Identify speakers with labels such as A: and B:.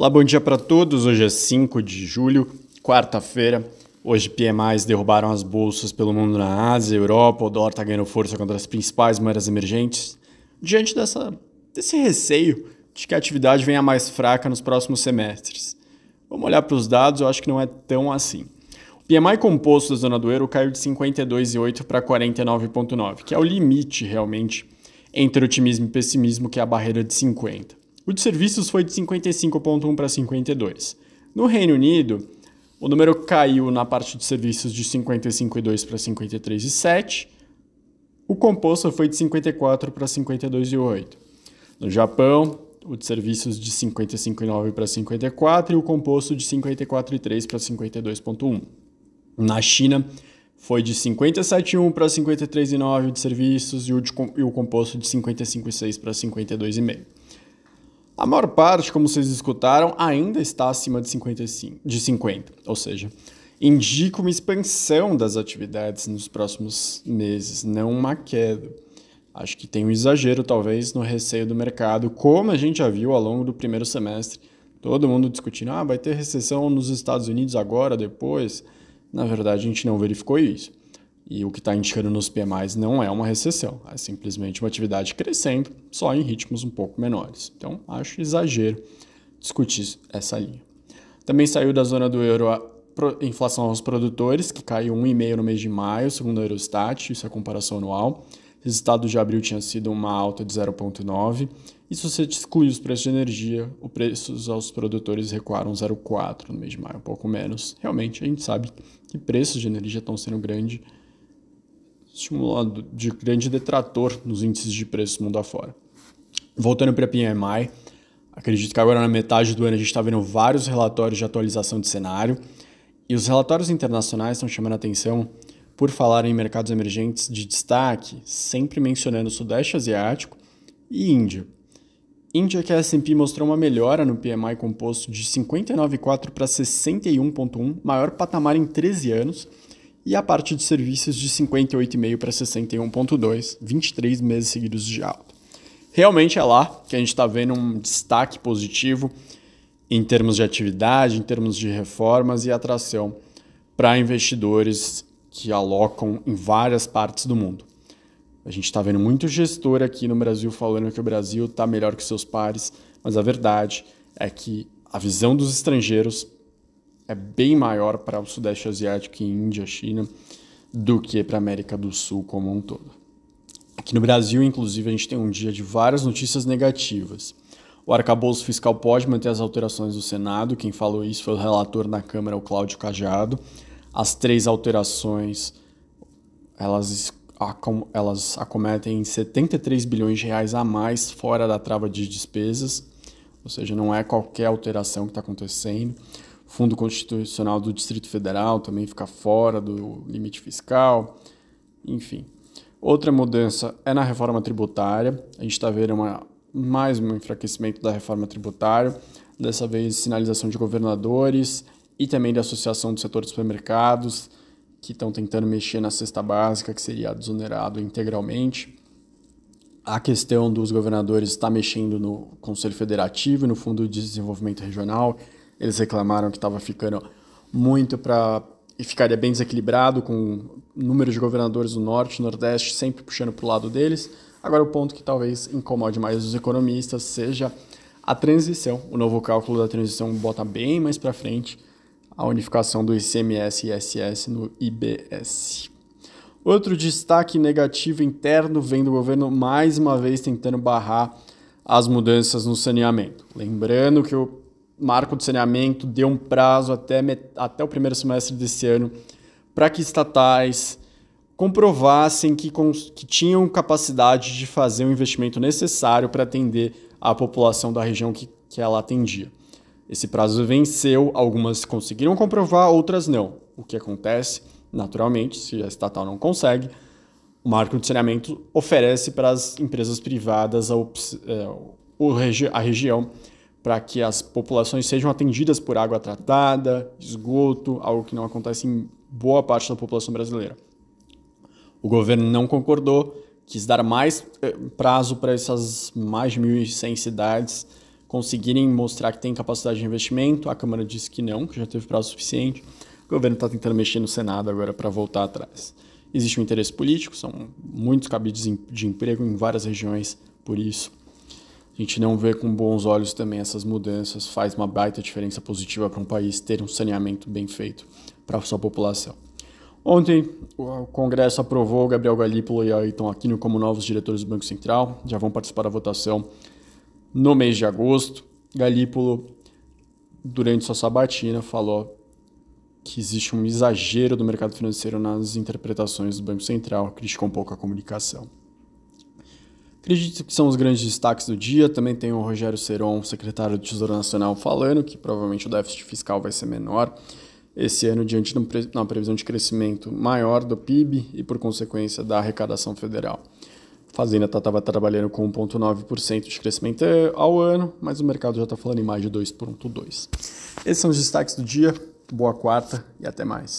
A: Olá, bom dia para todos. Hoje é 5 de julho, quarta-feira. Hoje PMIs derrubaram as bolsas pelo mundo na Ásia, Europa, o dólar está ganhando força contra as principais moedas emergentes. Diante dessa, desse receio de que a atividade venha mais fraca nos próximos semestres. Vamos olhar para os dados, eu acho que não é tão assim. O PMI composto da zona do euro caiu de 52,8 para 49,9, que é o limite realmente entre otimismo e pessimismo, que é a barreira de 50. O de serviços foi de 55,1 para 52. No Reino Unido, o número caiu na parte de serviços de 55,2 para 53,7. O composto foi de 54 para 52,8. No Japão, o de serviços de 55,9 para 54 e o composto de 54,3 para 52,1. Na China, foi de 57,1 para 53,9 de serviços e o, de, e o composto de 55,6 para 52,5. A maior parte, como vocês escutaram, ainda está acima de 55, de 50, ou seja, indica uma expansão das atividades nos próximos meses, não uma queda. Acho que tem um exagero, talvez, no receio do mercado, como a gente já viu ao longo do primeiro semestre. Todo mundo discutindo, ah, vai ter recessão nos Estados Unidos agora, depois. Na verdade, a gente não verificou isso. E o que está indicando nos PMIs não é uma recessão, é simplesmente uma atividade crescendo, só em ritmos um pouco menores. Então, acho exagero discutir essa linha. Também saiu da zona do euro a inflação aos produtores, que caiu 1,5% no mês de maio, segundo a Eurostat, isso é comparação anual. O resultado de abril tinha sido uma alta de 0,9%. E se você excluir os preços de energia, os preços aos produtores recuaram 0,4% no mês de maio, um pouco menos. Realmente, a gente sabe que preços de energia estão sendo grande, estimulado de grande detrator nos índices de preços mundo afora. Voltando para a PMI, acredito que agora na metade do ano a gente está vendo vários relatórios de atualização de cenário. E os relatórios internacionais estão chamando a atenção por falar em mercados emergentes de destaque, sempre mencionando o Sudeste Asiático e Índia. Índia que a S&P mostrou uma melhora no PMI composto de 59,4 para 61,1, maior patamar em 13 anos, e a parte de serviços de 58,5 para 61,2, 23 meses seguidos de alta. Realmente é lá que a gente está vendo um destaque positivo em termos de atividade, em termos de reformas e atração para investidores que alocam em várias partes do mundo. A gente está vendo muito gestor aqui no Brasil falando que o Brasil está melhor que seus pares, mas a verdade é que a visão dos estrangeiros é bem maior para o Sudeste Asiático, Índia, China, do que para a América do Sul como um todo. Aqui no Brasil, inclusive, a gente tem um dia de várias notícias negativas. O arcabouço fiscal pode manter as alterações do Senado, quem falou isso foi o relator na Câmara, o Cláudio Cajado. As três alterações, elas elas acometem 73 bilhões de reais a mais fora da trava de despesas, ou seja, não é qualquer alteração que está acontecendo. Fundo Constitucional do Distrito Federal também fica fora do limite fiscal, enfim. Outra mudança é na reforma tributária. A gente está vendo uma, mais um enfraquecimento da reforma tributária, dessa vez sinalização de governadores e também da Associação do Setor de Supermercados que estão tentando mexer na cesta básica, que seria desonerado integralmente. A questão dos governadores está mexendo no Conselho Federativo e no Fundo de Desenvolvimento Regional. Eles reclamaram que estava ficando muito para. e ficaria bem desequilibrado, com o número de governadores do Norte e Nordeste sempre puxando para o lado deles. Agora, o ponto que talvez incomode mais os economistas seja a transição. O novo cálculo da transição bota bem mais para frente a unificação do ICMS e ISS no IBS. Outro destaque negativo interno vem do governo mais uma vez tentando barrar as mudanças no saneamento. Lembrando que o marco de saneamento deu um prazo até, até o primeiro semestre desse ano para que estatais comprovassem que, que tinham capacidade de fazer o investimento necessário para atender a população da região que, que ela atendia. Esse prazo venceu, algumas conseguiram comprovar, outras não. O que acontece, naturalmente, se a estatal não consegue, o marco de saneamento oferece para as empresas privadas a, é, a região para que as populações sejam atendidas por água tratada, esgoto, algo que não acontece em boa parte da população brasileira. O governo não concordou, quis dar mais é, prazo para essas mais de 1.100 cidades conseguirem mostrar que tem capacidade de investimento. A Câmara disse que não, que já teve prazo suficiente. O governo está tentando mexer no Senado agora para voltar atrás. Existe um interesse político, são muitos cabides de emprego em várias regiões, por isso a gente não vê com bons olhos também essas mudanças, faz uma baita diferença positiva para um país ter um saneamento bem feito para sua população. Ontem, o Congresso aprovou Gabriel Galípolo e Ayrton Aquino como novos diretores do Banco Central, já vão participar da votação no mês de agosto. Galípolo, durante sua sabatina, falou que existe um exagero do mercado financeiro nas interpretações do Banco Central, criticou um pouco a comunicação. Acredito que são os grandes destaques do dia. Também tem o Rogério Seron, secretário do Tesouro Nacional, falando que provavelmente o déficit fiscal vai ser menor esse ano, diante de uma previsão de crescimento maior do PIB e, por consequência, da arrecadação federal. A Fazenda estava tá, trabalhando com 1,9% de crescimento ao ano, mas o mercado já está falando em mais de 2,2%. Esses são os destaques do dia. Boa quarta e até mais.